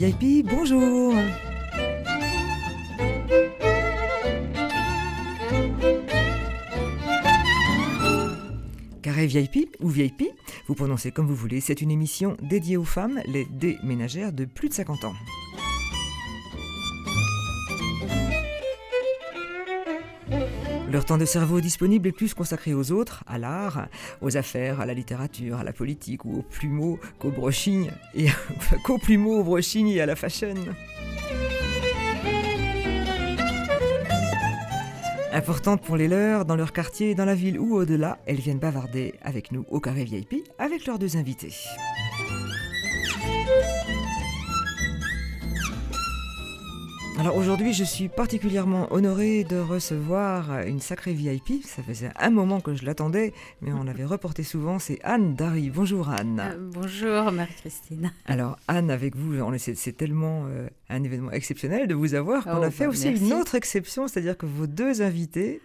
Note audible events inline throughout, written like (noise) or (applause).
VIP, bonjour Carré VIP ou VIP, vous prononcez comme vous voulez, c'est une émission dédiée aux femmes, les déménagères de plus de 50 ans. Leur temps de cerveau disponible est plus consacré aux autres, à l'art, aux affaires, à la littérature, à la politique ou aux plumeaux qu'aux brochignes, et (laughs) qu'aux plumeaux, aux brochignes et à la fashion. Importantes pour les leurs, dans leur quartier, dans la ville ou au-delà, elles viennent bavarder avec nous au Carré VIP avec leurs deux invités. Alors aujourd'hui, je suis particulièrement honorée de recevoir une sacrée VIP. Ça faisait un moment que je l'attendais, mais on l'avait reporté souvent. C'est Anne Dari. Bonjour Anne. Euh, bonjour Marie-Christine. Alors Anne, avec vous, c'est tellement euh, un événement exceptionnel de vous avoir qu'on oh, a fait bah, aussi une autre exception, c'est-à-dire que vos deux invités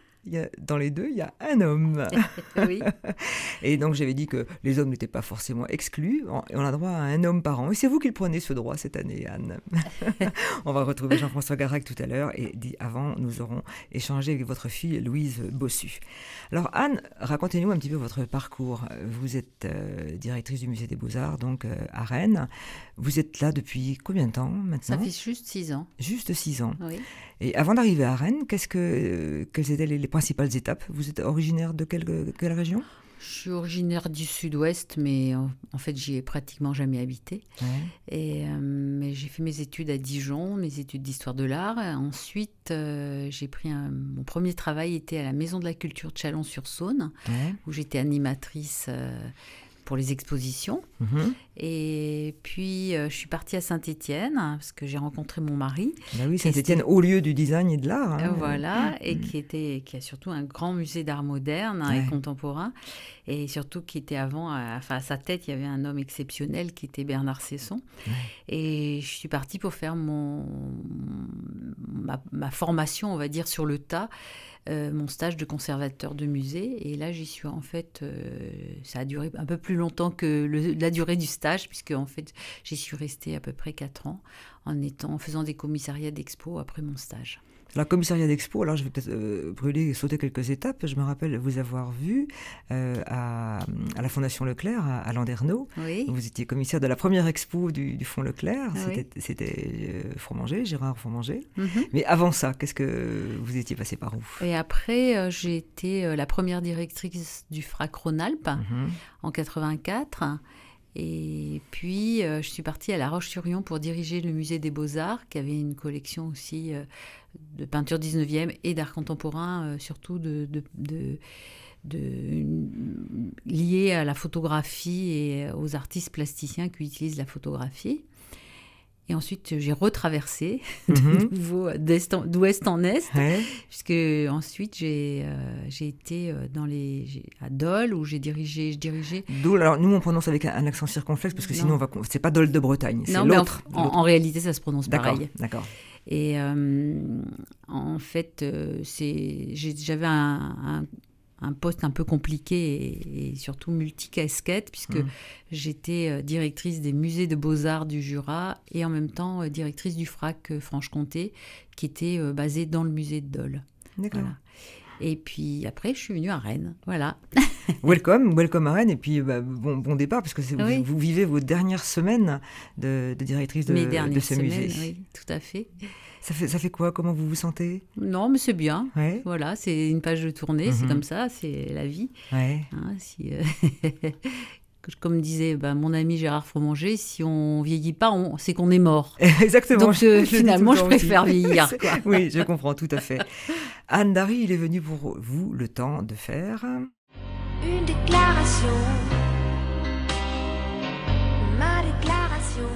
dans les deux, il y a un homme. (laughs) oui. Et donc j'avais dit que les hommes n'étaient pas forcément exclus. On a droit à un homme par an. Et c'est vous qui le prenez ce droit cette année, Anne. (laughs) on va retrouver Jean-François Garac tout à l'heure. Et dit avant, nous aurons échangé avec votre fille Louise Bossu. Alors Anne, racontez-nous un petit peu votre parcours. Vous êtes euh, directrice du musée des Beaux-Arts, donc euh, à Rennes. Vous êtes là depuis combien de temps maintenant? Ça fait juste six ans. Juste six ans. Oui. Et avant d'arriver à Rennes, qu'est-ce que, euh, quelles étaient les, principales étapes Vous êtes originaire de quelle, quelle région? Je suis originaire du sud-ouest, mais en, fait, j'y ai pratiquement jamais habité. Et, euh, mais j'ai fait mes études à Dijon, mes études d'histoire de l'art. Ensuite, euh, j'ai pris un, mon premier travail était à la Maison de la Culture de Chalon-sur-Saône, où j'étais animatrice pour les expositions. Mhm. Et puis, euh, je suis partie à Saint-Étienne parce que j'ai rencontré mon mari. Bah oui, Saint-Étienne, au lieu du design et de l'art. Hein. Euh, voilà, et qui, était, qui a surtout un grand musée d'art moderne hein, et contemporain. Et surtout qui était avant, enfin, à sa tête, il y avait un homme exceptionnel qui était Bernard Cesson. Et je suis partie pour faire mon, ma, ma formation, on va dire, sur le tas. Euh, mon stage de conservateur de musée. Et là, j'y suis en fait, euh, ça a duré un peu plus longtemps que la durée du stage, puisque en fait, j'y suis restée à peu près 4 ans en, étant, en faisant des commissariats d'expo après mon stage. La commissariat d'expo, alors je vais peut-être euh, brûler et sauter quelques étapes. Je me rappelle vous avoir vu euh, à, la Fondation Leclerc, à, Landerneau. Vous étiez commissaire de la première expo du, Fonds Leclerc. C'était euh, Fromanger, Gérard Fromanger. Mhm. Mais avant ça, qu'est-ce que vous étiez passé par où? Et après, j'ai été la première directrice du FRAC Rhône-Alpes mhm. en 84. Et puis, je suis partie à La Roche-sur-Yon pour diriger le musée des Beaux-Arts, qui avait une collection aussi de peinture 19e et d'art contemporain, euh, surtout de, de, de, lié à la photographie et aux artistes plasticiens qui utilisent la photographie. Et ensuite, j'ai retraversé mhm. d'ouest en est, puisque ensuite j'ai euh, été euh, dans les à Dole où j'ai dirigé, je dirigeais. Dole. Alors nous on prononce avec un, accent circonflexe parce que sinon on va c'est pas Dole de Bretagne, c'est l'autre. En, en, réalité, ça se prononce pareil. D'accord. Et euh, en fait, euh, j'avais un, un, poste un peu compliqué et, surtout multicasquette, puisque mmh. j'étais euh, directrice des musées de beaux-arts du Jura et en même temps directrice du FRAC Franche-Comté, qui était basé dans le musée de Dole. D'accord. Et puis après, je suis venue à Rennes. Voilà. (laughs) (laughs) welcome, welcome à Rennes. Et puis, bah, bon, bon départ, parce que vous, vivez vos dernières semaines de, directrice de, de ce musée. Oui, tout à fait. Ça fait, ça fait quoi? Comment vous vous sentez? Non, mais c'est bien. Voilà, c'est une page de tournée, c'est mhm. comme ça, c'est la vie. Ouais. Hein, si, euh, (laughs) comme disait bah, mon ami Gérard Fromanger, si on vieillit pas, c'est qu'on est mort. (laughs) Exactement. Donc euh, finalement, je préfère vieillir. oui, je comprends tout à fait. Anne Dari, il est venu pour vous le temps de faire une déclaration. Ma déclaration.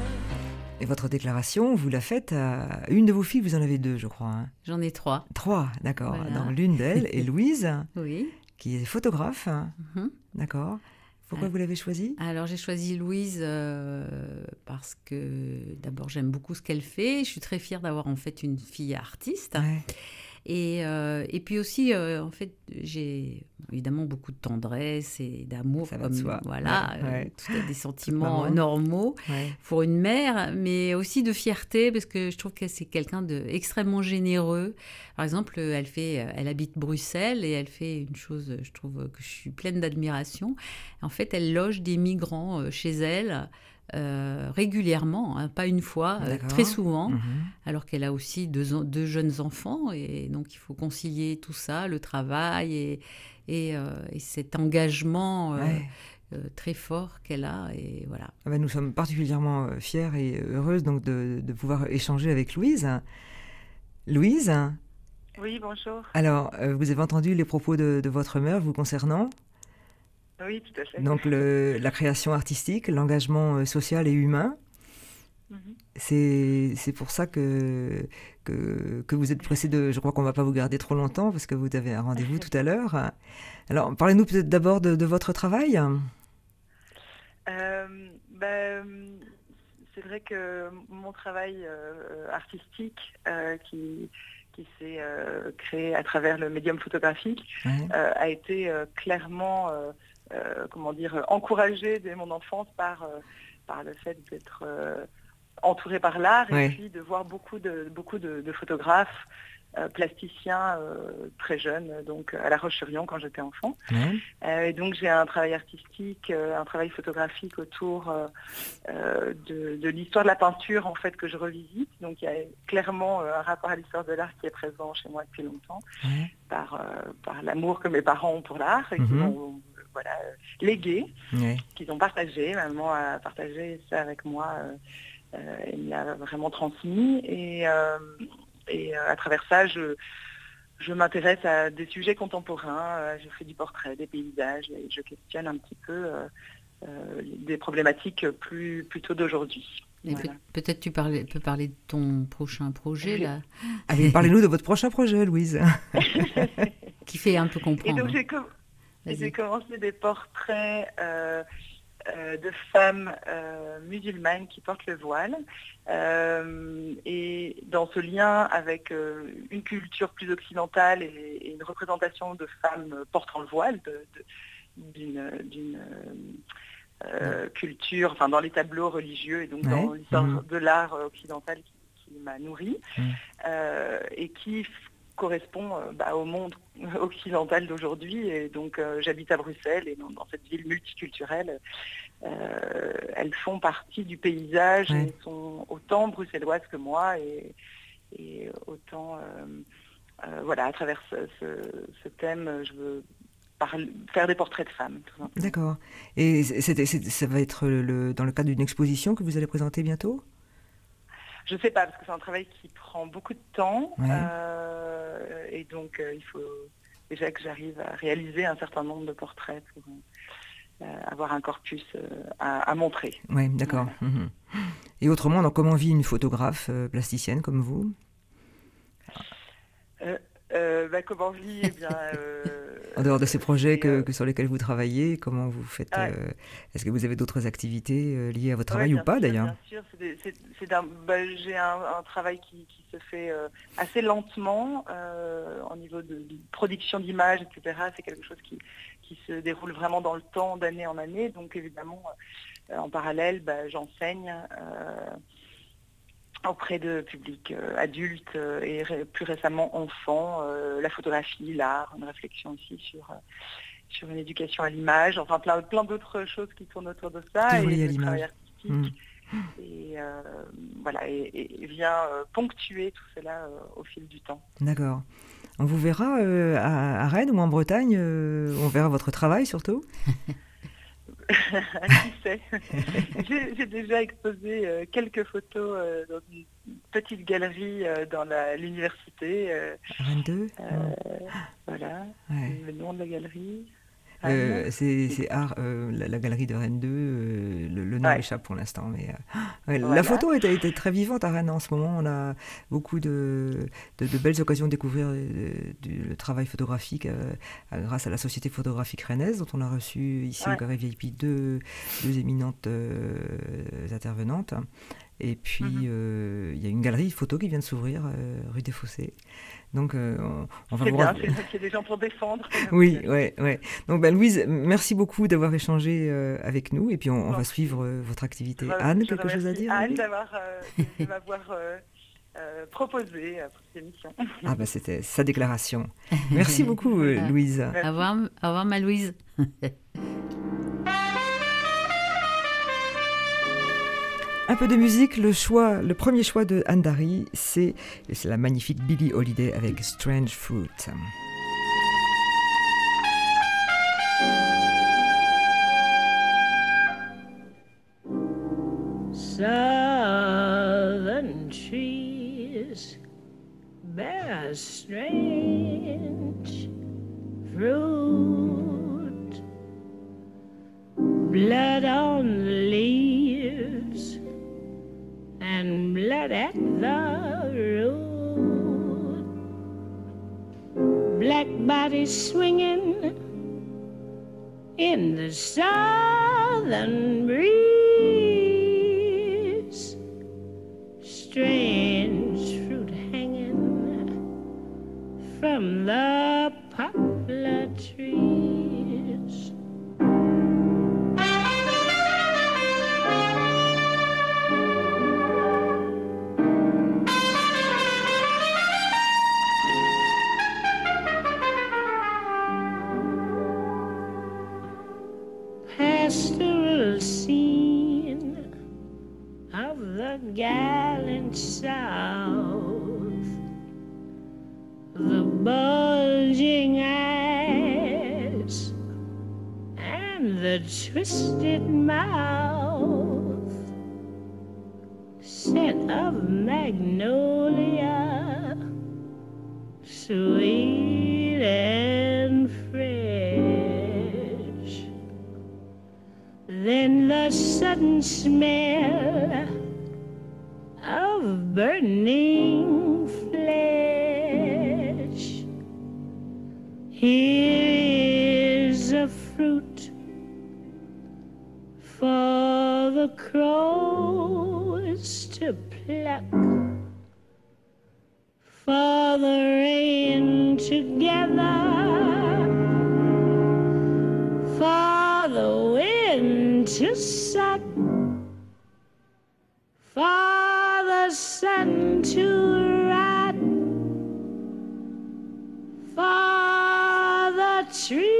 Et votre déclaration, vous la faites à une de vos filles, vous en avez deux, je crois. Hein. J'en ai trois. Trois, d'accord. L'une d'elles (laughs) est Louise, oui. qui est photographe. Mhm. D'accord. Pourquoi vous l'avez choisie? Alors j'ai choisi Louise euh, parce que d'abord j'aime beaucoup ce qu'elle fait. Je suis très fière d'avoir en fait une fille artiste. Et, euh, et puis aussi, euh, en fait, j'ai évidemment beaucoup de tendresse et d'amour, comme voilà, euh, des (laughs) sentiments normaux pour une mère, mais aussi de fierté parce que je trouve que c'est quelqu'un d'extrêmement généreux. Par exemple, elle fait, elle habite Bruxelles et elle fait une chose, je trouve que je suis pleine d'admiration. En fait, elle loge des migrants chez elle. Euh, régulièrement, hein, pas une fois, euh, très souvent, mhm. alors qu'elle a aussi deux, deux, jeunes enfants et donc il faut concilier tout ça, le travail et, et, euh, cet engagement. très fort qu'elle a et voilà. Ah ben, nous sommes particulièrement fiers et heureuses donc de, de pouvoir échanger avec Louise. Louise. Oui, bonjour. Alors, vous avez entendu les propos de, de votre mère vous concernant oui, tout à fait. Donc la création artistique, l'engagement euh, social et humain, mhm. c'est pour ça que, que, que, vous êtes pressé de... Je crois qu'on ne va pas vous garder trop longtemps parce que vous avez un rendez-vous tout à l'heure. Alors, parlez-nous peut-être d'abord de, votre travail. Euh, ben, c'est vrai que mon travail euh, artistique qui, qui s'est créé à travers le médium photographique a été clairement comment dire, encouragée dès mon enfance par, euh, par le fait d'être euh, entourée par l'art et puis de voir beaucoup de, beaucoup de, photographes plasticiens très jeunes, donc à La Roche-sur-Yon quand j'étais enfant. et donc j'ai un travail artistique, un travail photographique autour de, l'histoire de la peinture en fait que je revisite. Donc il y a clairement un rapport à l'histoire de l'art qui est présent chez moi depuis longtemps, par, par l'amour que mes parents ont pour l'art et qui mhm voilà, euh, légués, qu'ils ont partagé. Maman a partagé ça avec moi. Euh, euh, me l'a vraiment transmis. Et, et à travers ça, je, je m'intéresse à des sujets contemporains. je fais du portrait, des paysages, et je questionne un petit peu des problématiques plus plutôt d'aujourd'hui. Peut-être tu peux parler de ton prochain projet là. Allez, parlez-nous de votre prochain projet, Louise. (laughs) (laughs) qui fait un peu comprendre. J'ai commencé des portraits euh, euh, de femmes euh, musulmanes qui portent le voile. et dans ce lien avec une culture plus occidentale et, une représentation de femmes portant le voile, d'une culture, enfin dans les tableaux religieux et donc dans l'histoire mmh. de l'art occidental qui, m'a nourri mmh. et qui correspond euh, bah, au monde (laughs) occidental d'aujourd'hui. Et donc euh, j'habite à Bruxelles et dans, cette ville multiculturelle, euh, elles font partie du paysage et sont autant bruxelloises que moi et, autant voilà à travers ce, thème je veux faire des portraits de femmes. D'accord. Et ça va être le, dans le cadre d'une exposition que vous allez présenter bientôt? Je ne sais pas, parce que c'est un travail qui prend beaucoup de temps. Euh, et donc, euh, il faut déjà que j'arrive à réaliser un certain nombre de portraits pour euh, avoir un corpus à, montrer. Oui, d'accord. Mhm. Et autrement, donc, comment vit une photographe plasticienne comme vous? Bah, Comment vit eh bien, (laughs) en dehors de ces projets que, sur lesquels vous travaillez, comment vous faites euh, Est-ce que vous avez d'autres activités euh, liées à votre travail ou pas d'ailleurs? Bien sûr, bah, j'ai un, travail qui, se fait euh, assez lentement en niveau de, production d'images, etc. C'est quelque chose qui, se déroule vraiment dans le temps, d'année en année. Donc évidemment, en parallèle, bah, j'enseigne auprès de publics euh, adultes euh, et plus récemment enfants, euh, la photographie, l'art, une réflexion aussi sur, sur une éducation à l'image, enfin plein, plein d'autres choses qui tournent autour de ça. et le travail artistique. Mmh. Et voilà, et, vient ponctuer tout cela au fil du temps. D'accord. On vous verra à, Rennes ou en Bretagne On verra votre travail surtout (laughs) (laughs) Qui sait (laughs) J'ai déjà exposé euh, quelques photos euh, dans une petite galerie euh, dans l'université. 22 Voilà, le nom de la galerie. Euh, c'est euh, la, galerie de Rennes 2, euh, le, nom échappe pour l'instant. Mais (gasps) la photo été très vivante à Rennes en ce moment. On a beaucoup de, de, belles occasions de découvrir le travail photographique grâce à la Société photographique rennaise, dont on a reçu ici au Carré VIP deux, deux éminentes intervenantes. Et puis, mm-hmm. il y a une galerie photo qui vient de s'ouvrir rue des Fossés. Donc, on, va vous... bien, c'est qu'il y a des gens pour défendre. oui, oui, oui. Donc, ben, Louise, merci beaucoup d'avoir échangé avec nous et puis on, va suivre votre activité. Anne, quelque chose à dire Anne, d'avoir, de m'avoir euh, proposé pour cette émission. Ah bah c'était sa déclaration. (laughs) Merci beaucoup euh, Louise. Au revoir, au revoir ma Louise. (laughs) Un peu de musique, le choix, le premier choix de Anne Darry, c'est la magnifique Billie Holiday avec Strange Fruit. Southern trees bear strange fruit, blood on the leaves at the root, black bodies swinging in the southern breeze. Strange fruit hanging from the poplar trees. Gallant South, the bulging eyes and the twisted mouth, scent of magnolia, sweet and fresh. Then the sudden smell burning flesh. Here is a fruit for the crows to pluck, for the rain together, for the wind to suck for the sun to rot, for the tree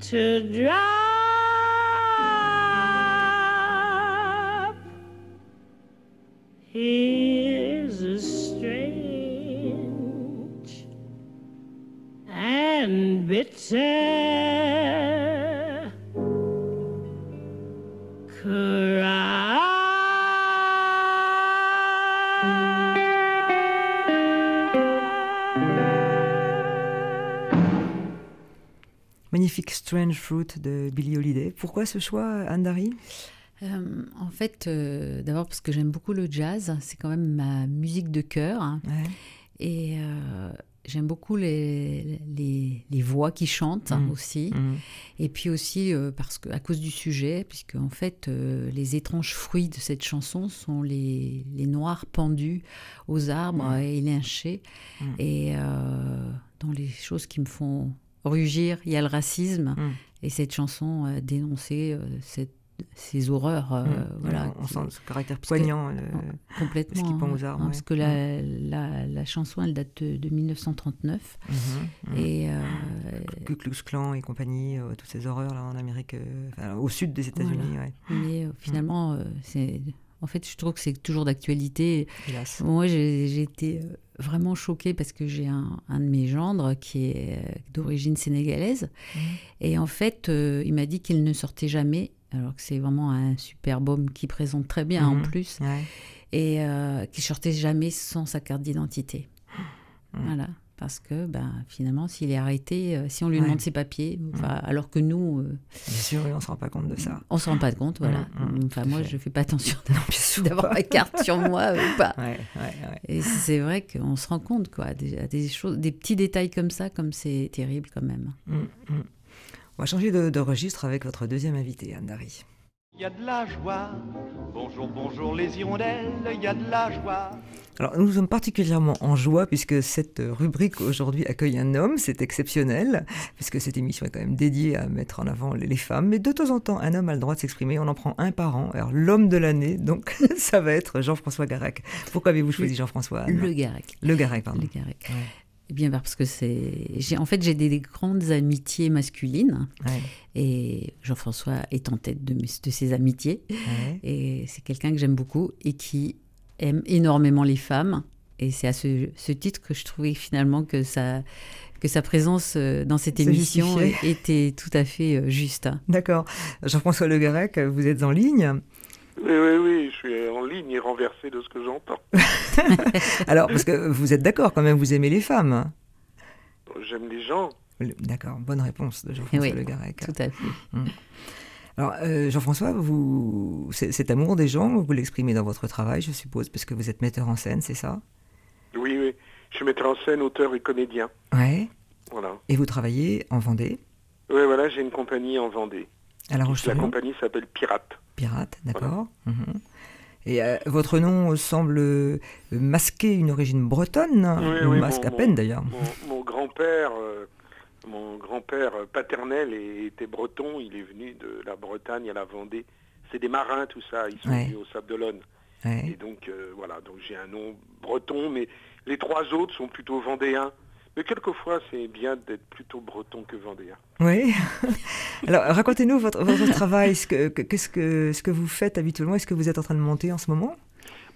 to drop. Here's Strange Fruit de Billie Holiday. Pourquoi ce choix, Anne euh, en fait, euh, d'abord parce que j'aime beaucoup le jazz, c'est quand même ma musique de cœur. Et euh, j'aime beaucoup les, les, voix qui chantent mmh. aussi. Mmh. Et puis aussi parce que, à cause du sujet, puisque en fait, les étranges fruits de cette chanson sont les, les noirs pendus aux arbres mmh. et lynchés. Et dans les choses qui me font rugir, il y a le racisme. Mm. Et cette chanson euh, dénonçait euh, cette ces horreurs. Euh, mm. voilà, on sent ce caractère poignant, complètement. Ce qui pend aux arbres. Parce que la, mm. la, la, chanson, elle date de, 1939. Mm-hmm, et euh, Ku Klux Klan et compagnie, toutes ces horreurs là en Amérique, au sud des États-Unis. Mais finalement, c'est en fait, je trouve que c'est toujours d'actualité. Moi, j'ai été vraiment choquée parce que j'ai un, de mes gendres qui est euh, d'origine sénégalaise. Mmh. Et en fait, euh, il m'a dit qu'il ne sortait jamais, alors que c'est vraiment un super baume qui présente très bien en mmh. plus, et qu'il sortait jamais sans sa carte d'identité. Mmh. Voilà parce que ben, finalement, s'il est arrêté, euh, si on lui demande ses papiers, alors que nous... Euh, bien sûr, on ne se rend pas compte de ça. On ne se rend pas compte, voilà. Mm, mm, enfin, moi, je ne fais pas attention (laughs) d'avoir ma carte sur moi ou pas. Et c'est vrai qu'on se rend compte, quoi, des, des, choses, des petits détails comme ça, comme c'est terrible quand même. Mm, on va changer de, de, registre avec votre deuxième invité, Anne-Dari. Il y a de la joie. Bonjour, bonjour les hirondelles, il y a de la joie. Alors nous sommes particulièrement en joie puisque cette rubrique aujourd'hui accueille un homme, c'est exceptionnel, puisque cette émission est quand même dédiée à mettre en avant les femmes, mais de temps en temps un homme a le droit de s'exprimer, on en prend un par an, alors l'homme de l'année, donc (laughs) ça va être Jean-François Garac. Pourquoi avez-vous choisi Jean-François? Le Garac. Le Garac, pardon. Le Garac. Eh bien parce que c'est, en fait j'ai des, grandes amitiés masculines. Et Jean-François est en tête de, de ces amitiés. Et c'est quelqu'un que j'aime beaucoup et qui aime énormément les femmes. Et c'est à ce, titre que je trouvais finalement que ça que sa présence euh, dans cette émission était tout à fait euh, juste. D'accord. Jean-François Le Garec, vous êtes en ligne oui, oui, oui, je suis en ligne et renversé de ce que j'entends. (laughs) Alors, parce que vous êtes d'accord quand même, vous aimez les femmes J'aime les gens. D'accord, bonne réponse de Jean-François Le Garec. Tout à fait. Hum. Alors, euh, Jean-François, vous, cet amour des gens, vous l'exprimez dans votre travail, je suppose, parce que vous êtes metteur en scène, c'est ça? Oui, oui. Je suis metteur en scène, auteur et comédien. Ouais. Voilà. Et vous travaillez en Vendée? Oui, voilà, j'ai une compagnie en Vendée. Alors, La compagnie s'appelle Pirate. Pirate, d'accord. Mhm. Et euh, votre nom semble euh, masquer une origine bretonne, oui, oui, masque à peine d'ailleurs. Mon, grand-père, euh, mon grand-père paternel était breton. Il est venu de la Bretagne à la Vendée. C'est des marins tout ça. Ils sont venus au Sable d'Olonne. Et donc voilà, donc j'ai un nom breton, mais les trois autres sont plutôt vendéens. Mais quelquefois, c'est bien d'être plutôt breton que vendéen. Oui. (laughs) Alors, racontez-nous votre, votre travail. Ce que, qu'est-ce que, ce que vous faites habituellement? Est-ce que vous êtes en train de monter en ce moment?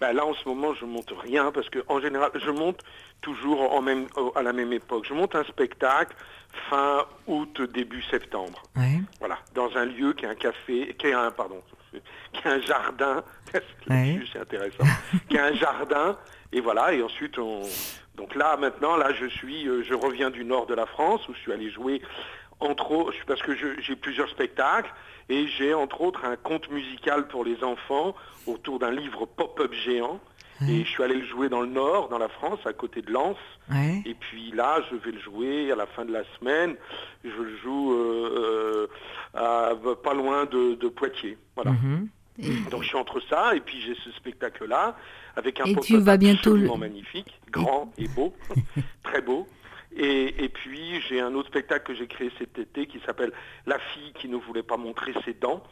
Ben Là, en ce moment, je monte rien parce que, en général, je monte toujours en même, à la même époque. Je monte un spectacle fin août, début septembre. Oui. Voilà, dans un lieu qui est un café, qui est un, pardon, (laughs) qui est un jardin. (laughs) c'est intéressant. qui est un jardin. Et voilà, et ensuite, on, donc là, maintenant, là, je suis, euh, je reviens du nord de la France où je suis allé jouer entre autres, parce que j'ai plusieurs spectacles et j'ai entre autres un conte musical pour les enfants autour d'un livre pop-up géant. Et je suis allé le jouer dans le nord, dans la France, à côté de Lens. Et puis là, je vais le jouer à la fin de la semaine. Je le joue euh, euh, pas loin de, Poitiers. Voilà. Mhm. Donc je suis entre ça et puis j'ai ce spectacle-là avec un et tu vas bientôt absolument magnifique, grand et beau, (laughs) très beau. Et, puis j'ai un autre spectacle que j'ai créé cet été qui s'appelle La fille qui ne voulait pas montrer ses dents,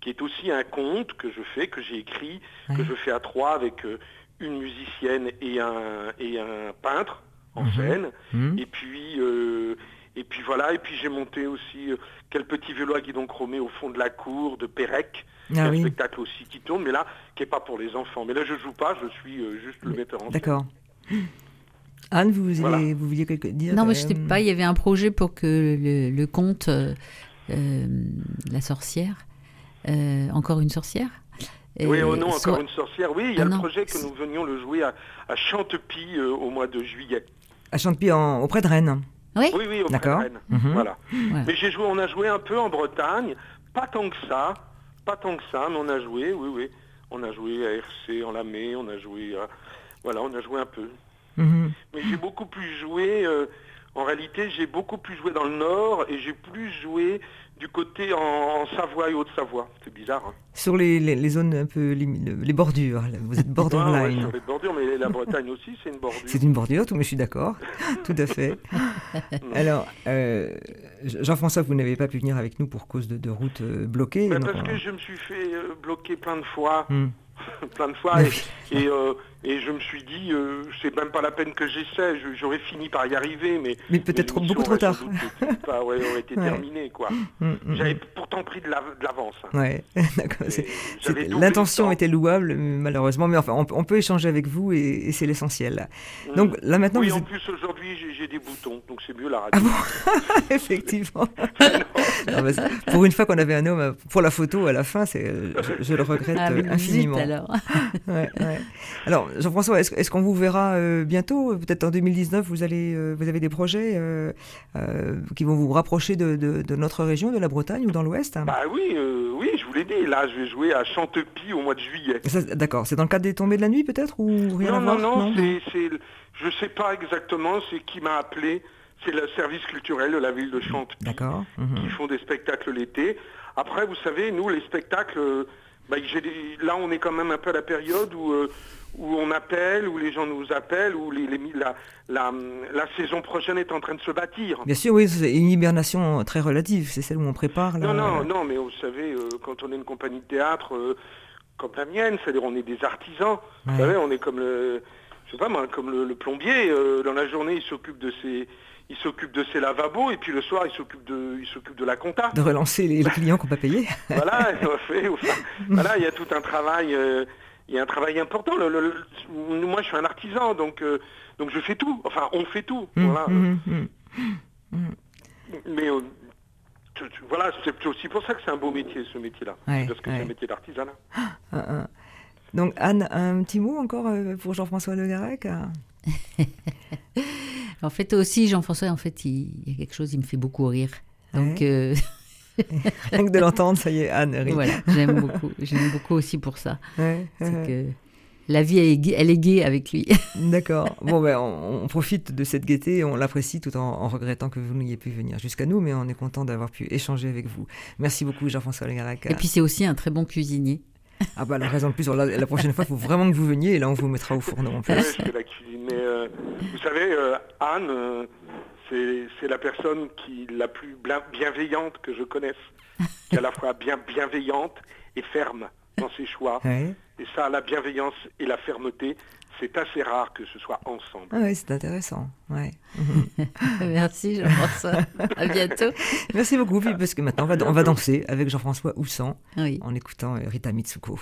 qui est aussi un conte que je fais, que j'ai écrit, que je fais à trois avec euh, une musicienne et un, et un peintre en mhm. scène. Mhm. Et puis euh, et puis voilà, et puis j'ai monté aussi euh, Quel petit vélo à guidon chromé au fond de la cour de Pérec. Ah un spectacle aussi qui tourne, mais là, qui n'est pas pour les enfants. Mais là, je joue pas, je suis euh, juste le metteur en scène. D'accord. Anne, vous, vouliez, vous vouliez quelque dire Non, mais je ne sais pas, il y avait un projet pour que le, conte euh, La sorcière, encore une sorcière oui, oh non, encore une sorcière. Oui, il y a ah le projet que nous venions le jouer à, à Chantepie au mois de juillet. À Chantepie, auprès de Rennes oui, oui, oui D'accord. Mhm. Voilà. Mais j'ai joué, on a joué un peu en Bretagne, pas tant que ça, pas tant que ça, mais on a joué, oui, oui. On a joué à RC en Lamé, on a joué, à... voilà, on a joué un peu. Mhm. Mais j'ai beaucoup plus joué. Euh, en réalité, j'ai beaucoup plus joué dans le Nord et j'ai plus joué du côté en, Savoie et Haute-Savoie. C'est bizarre. Hein. Sur les, les, zones un peu les bordures, vous êtes borderline. les bordures, mais la Bretagne aussi, c'est une bordure. C'est une bordure, tout, mais je suis d'accord, (laughs) tout à fait. Alors, euh, Jean-François, vous n'avez pas pu venir avec nous pour cause de, de route euh, bloquée. parce que je me suis fait euh, bloquer plein de fois. Hmm. (laughs) plein de fois. Et, (laughs) euh, et, je me suis dit, euh, c'est même pas la peine que j'essaie, j'aurais fini par y arriver, mais... Mais peut-être beaucoup trop tard. Pas, ouais, aurait été (laughs) terminé, quoi. Mm, mm, mm. J'avais pourtant pris de l'avance. Hein. Ouais, (laughs) d'accord. L'intention était louable, malheureusement, mais enfin, on, peut échanger avec vous et, c'est l'essentiel. Donc là maintenant... Oui, en plus aujourd'hui j'ai des boutons, donc c'est mieux la radio. Ah (laughs) Effectivement. pour une fois qu'on avait un homme pour la photo à la fin, je, je, le regrette ah, infiniment alors. Alors, Jean-François, est-ce, qu'on vous verra euh, bientôt? Peut-être en 2019, vous, allez, euh, vous avez des projets euh, qui vont vous rapprocher de, notre région, de la Bretagne ou dans l'Ouest? Bah oui, oui, je vous l'ai dit. Là, je vais jouer à Chantepie au mois de juillet. d'accord. C'est dans le cadre des tombées de la nuit, peut-être ou rien non, à voir? Non, non, c'est, je sais pas exactement. C'est qui m'a appelé. c'est le service culturel de la ville de Chante. D'accord. Qui mhm. font des spectacles l'été. Après, vous savez, nous, les spectacles, bah, là, on est quand même un peu à la période où, euh, où on appelle, où les gens nous appellent, où les, la, la, saison prochaine est en train de se bâtir. Bien sûr, oui, c'est une hibernation très relative. C'est celle où on prépare. Non, non, non, mais vous savez, euh, quand on est une compagnie de théâtre euh, comme la mienne, c'est-à-dire on est des artisans. Vous savez, on est comme le, je sais pas moi, comme le, plombier. dans la journée, il s'occupe de ses il s'occupe de ses lavabos et puis le soir il s'occupe de il s'occupe de la compta. De relancer les, clients qui n'ont pas payé. voilà, (laughs) voilà, il y a tout un travail, euh, il y a un travail important. moi je suis un artisan donc euh, donc je fais tout. Enfin on fait tout. Mmh, voilà. Mmh, mmh, Mais euh, voilà, c'est aussi pour ça que c'est un beau métier ce métier-là. parce que c'est un métier d'artisanat. Ah, ah, ah. Donc Anne, un petit mot encore pour Jean-François Le Garec (laughs) En fait, aussi, Jean-François, en fait, il, y a quelque chose, il me fait beaucoup rire. Donc. Euh, (laughs) (laughs) Rien que de l'entendre, ça y est, Anne rit. Voilà, j'aime beaucoup. J'aime beaucoup aussi pour ça. que la vie, elle est, gaie, avec lui. (laughs) D'accord. Bon, ben, on, profite de cette gaieté, on l'apprécie tout en, regrettant que vous n'ayez pu venir jusqu'à nous, mais on est content d'avoir pu échanger avec vous. Merci beaucoup, Jean-François Legarac. Et puis, c'est aussi un très bon cuisinier. Ah bah la raison de plus, la, prochaine fois, il faut vraiment que vous veniez et là on vous mettra au fourneau en plus. la cuisine, mais euh, vous savez, euh, Anne, euh, c'est la personne qui la plus bienveillante que je connaisse, qui est à la fois bien bienveillante et ferme dans ses choix. Et ça, la bienveillance et la fermeté, c'est assez rare que ce soit ensemble. Ah oui, c'est intéressant. Ouais. (laughs) Merci Jean-François. à bientôt. Merci beaucoup, parce que maintenant on va, on va danser avec Jean-François Houssan en écoutant Rita Mitsuko.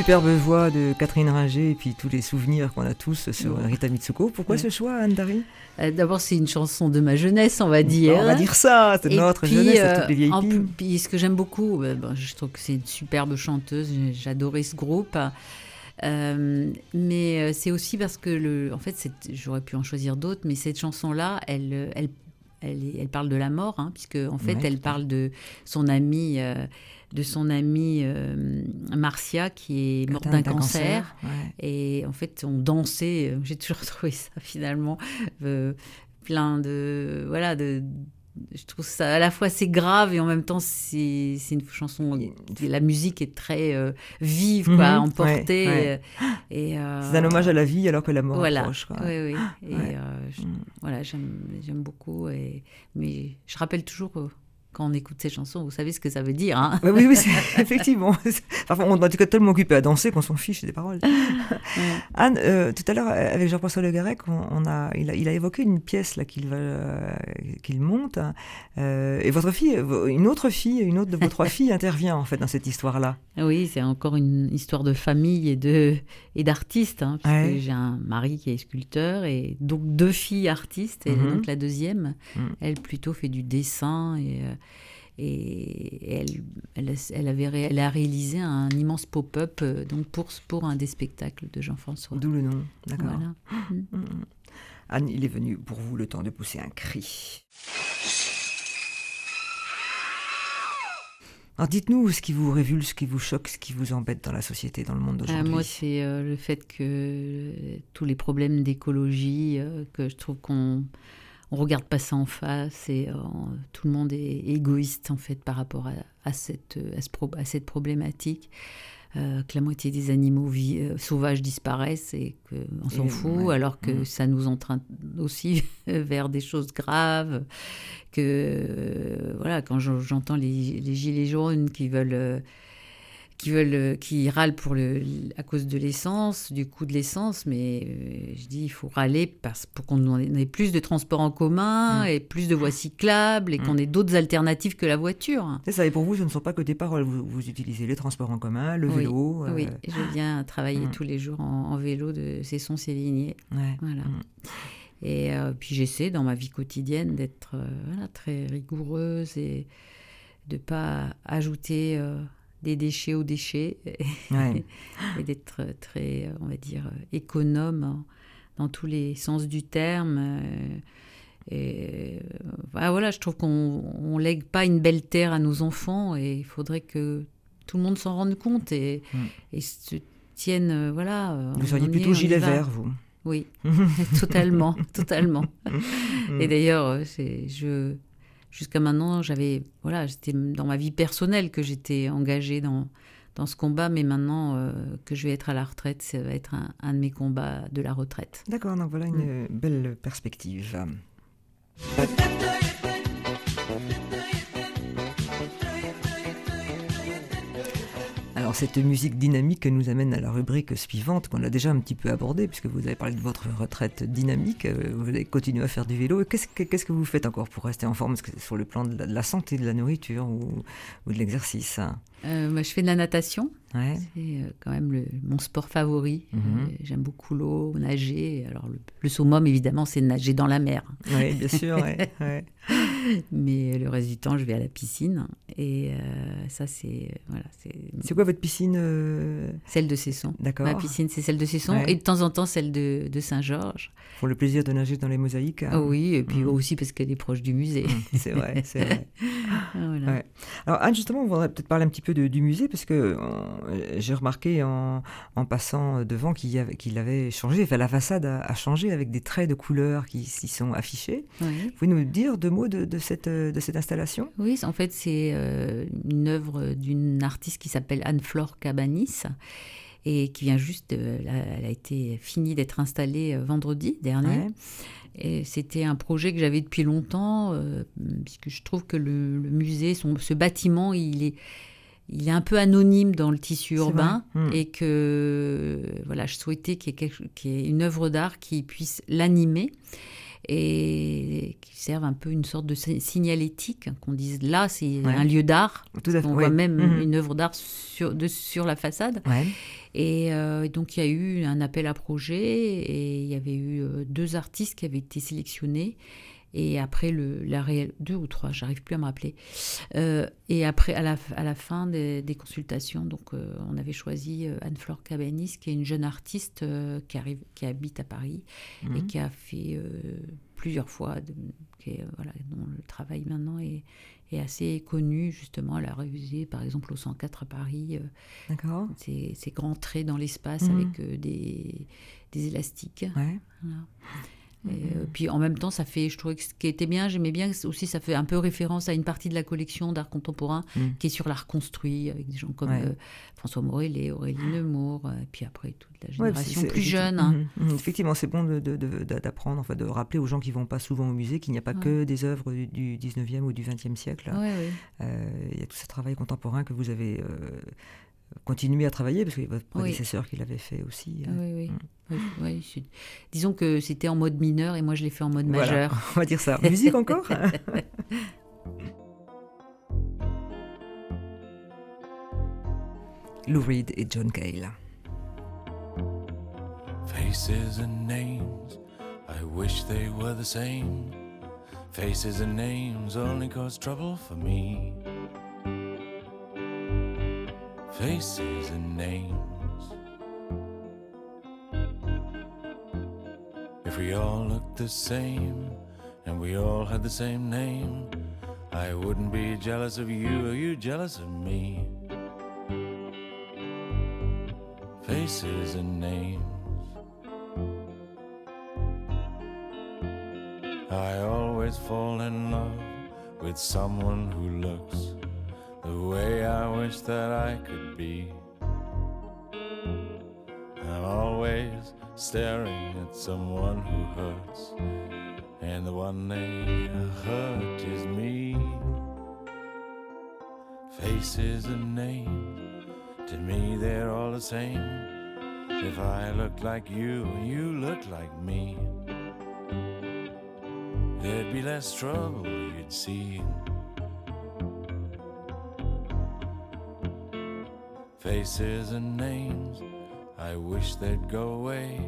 Superbe voix de Catherine Ringer et puis tous les souvenirs qu'on a tous sur Rita Mitsuko. Pourquoi ce choix, Anne-Dari euh, D'abord, c'est une chanson de ma jeunesse, on va dire. On va dire ça, c'est notre jeunesse, euh, toutes les vieilles en, Puis ce que j'aime beaucoup, euh, je trouve que c'est une superbe chanteuse, j'adorais ce groupe. mais c'est aussi parce que, le, en fait, j'aurais pu en choisir d'autres, mais cette chanson-là, elle, elle, elle, parle de la mort, hein, puisque en fait, elle parle de son amie de son amie euh, Marcia qui est morte d'un cancer. Et en fait, on dansait. Euh, j'ai toujours (laughs) trouvé ça finalement euh, plein de voilà de je trouve ça à la fois c'est grave et en même temps c'est une chanson la musique est très vive quoi mhm, emportée et c'est un hommage à la vie alors que la mort voilà. approche quoi. oui oui et mm. voilà j'aime beaucoup et mais je rappelle toujours quand on écoute ces chansons, vous savez ce que ça veut dire. Hein oui, oui, (laughs) effectivement. Enfin, on est en tout cas tellement occupé à danser qu'on s'en fiche des paroles. (laughs) Anne, euh, tout à l'heure, avec Jean-François Le Garec, on, a, il, a, il, a, évoqué une pièce là qu'il euh, qu'il monte. Hein. Euh, et votre fille, une autre fille, une autre de vos trois (laughs) filles intervient en fait dans cette histoire-là. Oui, c'est encore une histoire de famille et de et d'artistes. Hein, J'ai un mari qui est sculpteur et donc deux filles artistes. Et mhm. donc la deuxième, mhm. elle plutôt fait du dessin et et elle, elle, avait, elle a réalisé un immense pop-up euh, donc pour, pour un des spectacles de Jean-François. D'où le nom, d'accord. (gasps) Mm. Mm, mm. Anne, il est venu pour vous le temps de pousser un cri. Alors dites-nous ce qui vous révulse, ce qui vous choque, ce qui vous embête dans la société, dans le monde d'aujourd'hui. moi, c'est euh, le fait que tous les problèmes d'écologie, euh, que je trouve qu'on on regarde pas ça en face et euh, tout le monde est égoïste en fait par rapport à, cette, à, cette problématique. Euh, que la moitié des animaux euh, sauvages disparaissent et qu'on s'en fout, alors que mm. ça nous entraîne aussi (laughs) vers des choses graves. Que voilà, quand j'entends les, les, gilets jaunes qui veulent qui veulent, euh, qui râlent pour le, à cause de l'essence, du coût de l'essence, mais euh, je dis il faut râler parce, pour qu'on ait plus de transports en commun mm. et plus de voies cyclables et mm. qu'on ait d'autres alternatives que la voiture. C'est ça, et pour vous, ce ne sont pas que des paroles, vous, utilisez les transports en commun, le vélo. Oui, euh, je viens travailler mm. tous les jours en, vélo de Cesson-Sévigné. Voilà. Et puis j'essaie dans ma vie quotidienne d'être très rigoureuse et de ne pas ajouter des déchets aux déchets (laughs) et d'être très, on va dire, économe dans tous les sens du terme. Euh, et euh, voilà, je trouve qu'on ne lègue pas une belle terre à nos enfants et il faudrait que tout le monde s'en rende compte et, mm. et se tienne, euh, voilà. Vous seriez plutôt gilet vert, vous Oui, (laughs) (laughs) totalement, totalement. Mm. Et d'ailleurs, je jusqu'à maintenant, j'avais, voilà, c'était dans ma vie personnelle que j'étais engagée dans, dans ce combat, mais maintenant euh, que je vais être à la retraite, ça va être un, de mes combats de la retraite. D'accord, donc voilà une mm. belle perspective. Cette musique dynamique nous amène à la rubrique suivante qu'on a déjà un petit peu abordée, puisque vous avez parlé de votre retraite dynamique, euh, vous allez continuer à faire du vélo. Qu'est-ce que, vous faites encore pour rester en forme? Sur le plan de la, santé, de la nourriture ou, ou de l'exercice euh, Je fais de la natation. C'est euh, quand même le, mon sport favori. Mhm. Euh, j'aime beaucoup l'eau, nager. Alors le, summum, évidemment, c'est nager dans la mer. Oui, bien sûr. (laughs) Mais le reste du temps, je vais à la piscine. Et ça, c'est voilà, c'est. quoi votre piscine Celle de Cesson. D'accord. Ma piscine, c'est celle de Cesson. Et de temps en temps, celle de, de Saint-Georges. Pour le plaisir de nager dans les mosaïques. Hein. oui, et puis mm. aussi parce qu'elle est proche du musée. Mm, c'est vrai, c'est vrai. (laughs) voilà. Alors Anne, justement, on voudrait peut-être parler un petit peu du musée, parce que euh, j'ai remarqué en, passant devant qu'il avait, changé, enfin la façade a, changé avec des traits de couleurs qui s'y sont affichés. Vous pouvez nous dire deux mots de, cette, de cette installation? Oui, en fait c'est euh, une œuvre d'une artiste qui s'appelle Anne-Flore Cabanis et qui vient juste, elle a été finie d'être installée euh, vendredi dernier. Et c'était un projet que j'avais depuis longtemps, euh, puisque je trouve que le, musée, son, ce bâtiment, il est, il est un peu anonyme dans le tissu urbain hmm. et que voilà, je souhaitais qu'il y, ait une œuvre d'art qui puisse l'animer et qui serve un peu une sorte de signalétique, qu'on dise là c'est un lieu d'art. On voit même hmm. une œuvre d'art sur, sur la façade. Et euh, donc il y a eu un appel à projet et il y avait eu euh, deux artistes qui avaient été sélectionnés. Et après, le, la réelle, deux ou trois, j'arrive plus à me rappeler. Euh, et après, à la, à la fin des, consultations, donc on avait choisi Anne-Flore Cabanis, qui est une jeune artiste qui, arrive, qui habite à Paris et mhm. qui a fait plusieurs fois, qui voilà, dont le travail maintenant est, est assez connue, justement. Elle a réalisé, par exemple, au 104 à Paris, euh, ces, ces, grands traits dans l'espace mhm. avec euh, des, des, élastiques. Ouais. Voilà. Et euh, puis en même temps, ça fait, je trouvais que ce qui était bien, j'aimais bien aussi, ça fait un peu référence à une partie de la collection d'art contemporain mm. qui est sur l'art construit, avec des gens comme euh, François Morellet, Aurélie Nemours, et puis après toute la génération plus jeune. Hein. Mm, effectivement, c'est bon d'apprendre, de, enfin, de rappeler aux gens qui vont pas souvent au musée qu'il n'y a pas que des œuvres du, 19e ou du 20e siècle. Euh, il y a tout ce travail contemporain que vous avez continuer à travailler parce que votre prédécesseur qui l'avait fait aussi. Euh, oui, oui. Mm. Disons que c'était en mode mineur et moi je l'ai fait en mode majeur. (laughs) On va dire ça. Musique encore (laughs) Lou Reed et John Cale. Faces and names, I wish they were the same. Faces and names only cause trouble for me. Faces and names. If we all looked the same and we all had the same name, I wouldn't be jealous of you or you jealous of me. Faces and names. I always fall in love with someone who looks the way I wish that I could be. I'm always staring at someone who hurts, and the one they hurt is me. Faces and names, to me they're all the same. If I look like you, you look like me. There'd be less trouble, you'd see. Faces and names. I wish they'd go away.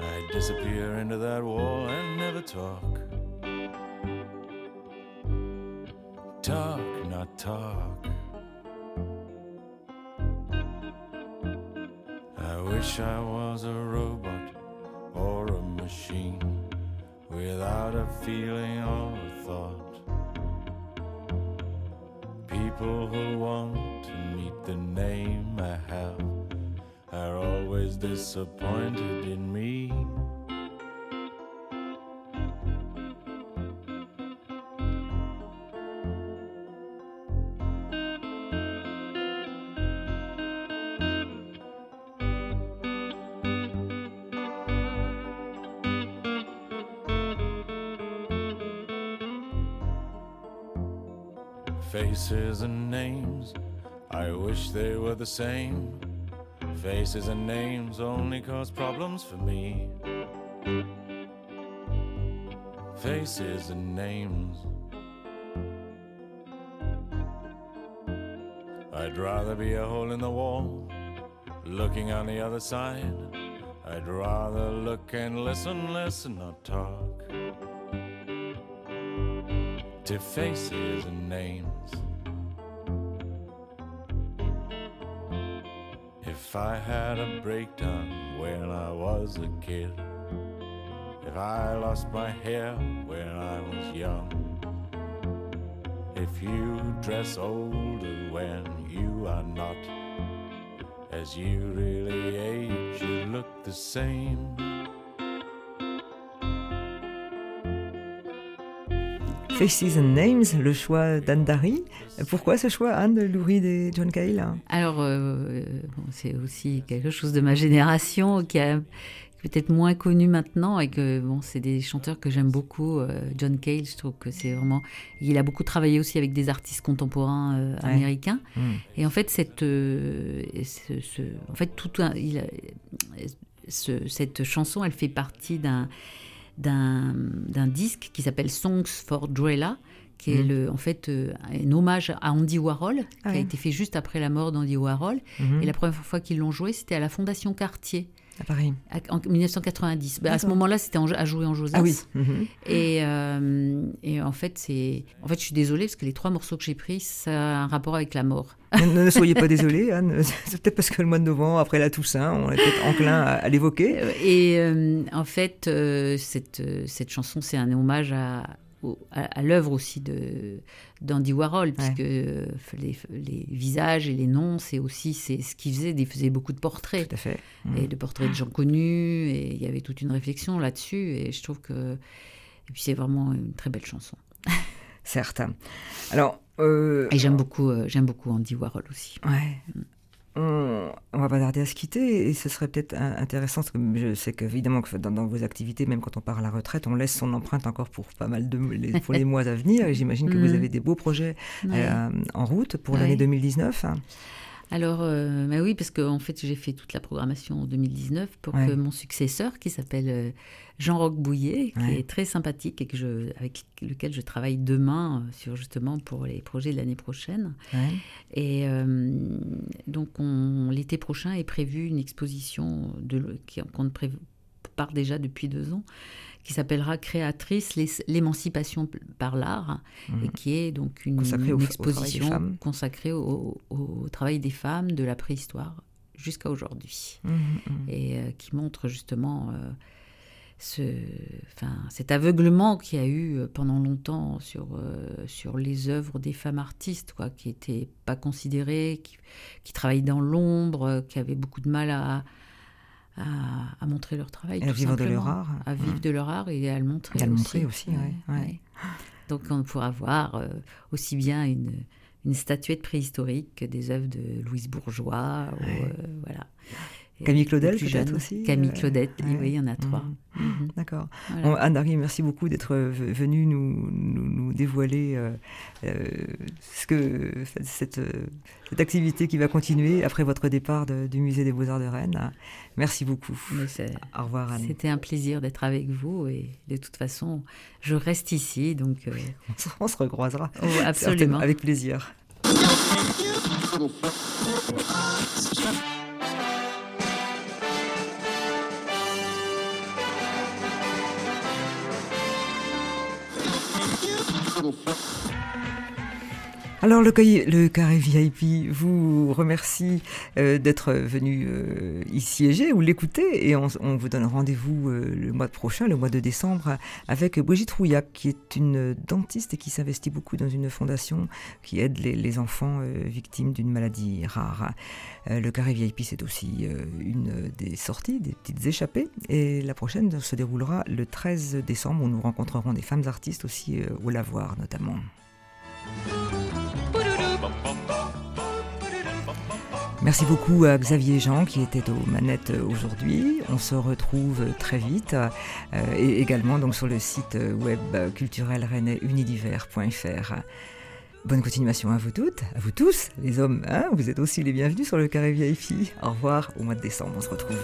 I'd disappear into that wall and never talk. Talk, not talk. I wish I was a robot or a machine without a feeling or a thought. People who want to the name I have are always disappointed in me. Faces and names I wish they were the same. Faces and names only cause problems for me. Faces and names. I'd rather be a hole in the wall, looking on the other side. I'd rather look and listen, listen, not talk. To faces and names. If I had a breakdown when I was a kid, if I lost my hair when I was young, if you dress older when you are not. As you really age, you look the same. Faces and Names, le choix d'Anne Darry. Pourquoi ce choix, Anne, de Lou et John Cale? Alors, euh, c'est aussi quelque chose de ma génération qui a peut-être moins connu maintenant et que bon, c'est des chanteurs que j'aime beaucoup. Euh, John Cale, je trouve que c'est vraiment. Il a beaucoup travaillé aussi avec des artistes contemporains euh, américains. Hmm. Et en fait, cette, ce, en fait, tout il cette chanson, elle fait partie d'un d'un disque qui s'appelle Songs for Drella, qui est mhm. le, en fait euh, un hommage à Andy Warhol, qui a été fait juste après la mort d'Andy Warhol. Mhm. Et la première fois qu'ils l'ont joué, c'était à la Fondation Cartier. À Paris. En 1990. Bah, à ce moment-là, c'était à jouer en Joseph. Ah oui. Mhm. et, euh, et, en fait, c'est. En fait, je suis désolée parce que les trois morceaux que j'ai pris, ça a un rapport avec la mort. ne, soyez pas désolée, Anne. (laughs) C'est peut-être parce que le mois de novembre, après la Toussaint, on est peut-être enclin à, l'évoquer. Euh, et en fait, cette, cette chanson, c'est un hommage à, à, l'œuvre aussi de d'Andy Warhol, puisque euh, les, visages et les noms, c'est aussi c'est ce qu'il faisait. Il faisait beaucoup de portraits. Tout à fait. Et mm. de portraits de gens connus. Et il y avait toute une réflexion là-dessus. Et je trouve que. Et puis c'est vraiment une très belle chanson. (laughs) Certes. Alors. Euh, et j'aime beaucoup, euh, j'aime beaucoup Andy Warhol aussi. Ouais. On, on, va pas tarder à se quitter et ce serait peut-être intéressant, parce que je sais qu'évidemment que dans, vos activités, même quand on part à la retraite, on laisse son empreinte encore pour pas mal de les, pour les mois à venir. Et j'imagine que vous mm. avez des beaux projets euh, en route pour l'année 2019. Alors, euh, bah oui, parce qu'en en fait, j'ai fait toute la programmation en 2019 pour que mon successeur, qui s'appelle euh, Jean-Roch Bouillet, qui est très sympathique et que je, avec lequel je travaille demain euh, sur justement pour les projets de l'année prochaine. Et donc, l'été prochain est prévu une exposition qu'on prépare déjà depuis deux ans qui s'appellera Créatrice, l'émancipation par l'art, et mhm. qui est donc une, exposition consacrée au, travail des femmes de la préhistoire jusqu'à aujourd'hui, mhm, mhm. et euh, qui montre justement euh, ce, enfin, cet aveuglement qu'il y a eu euh, pendant longtemps sur, sur les œuvres des femmes artistes, quoi, qui n'étaient pas considérées, qui, qui travaillaient dans l'ombre, qui avaient beaucoup de mal à à, montrer leur travail. à vivre de leur art. À vivre de leur art et à le montrer. à le montrer aussi, oui. Donc on pourra voir euh, aussi bien une, une, statuette préhistorique que des œuvres de Louise Bourgeois. Ou, euh, voilà. Camille Claudel, peut-être aussi Camille euh, Claudette, oui, il y en a trois. Mhm. Mhm. D'accord. Anne-Marie, merci beaucoup d'être venue nous, nous, dévoiler euh, euh, ce que, cette, cette, activité qui va continuer après votre départ du Musée des Beaux-Arts de Rennes. Merci beaucoup. Au revoir, Anne. C'était un plaisir d'être avec vous et de toute façon, je reste ici. Donc, (laughs) on se recroisera. Oh, absolument. Avec plaisir. no fundo. Alors le, le, carré VIP vous remercie euh, d'être venu euh, y siéger ou l'écouter et on, vous donne rendez-vous euh, le mois prochain, le mois de décembre, avec Brigitte Rouillac qui est une dentiste et qui s'investit beaucoup dans une fondation qui aide les, enfants victimes d'une maladie rare. le carré VIP c'est aussi une des sorties, des petites échappées et la prochaine se déroulera le 13 décembre où nous rencontrerons des femmes artistes aussi au lavoir notamment. Merci beaucoup à Xavier Jean qui était aux manettes aujourd'hui. On se retrouve très vite euh, et également donc sur le site web culturel. Bonne continuation à vous toutes, à vous tous, les hommes. Hein vous êtes aussi les bienvenus sur le carré VIP. Au revoir, au mois de décembre, on se retrouve.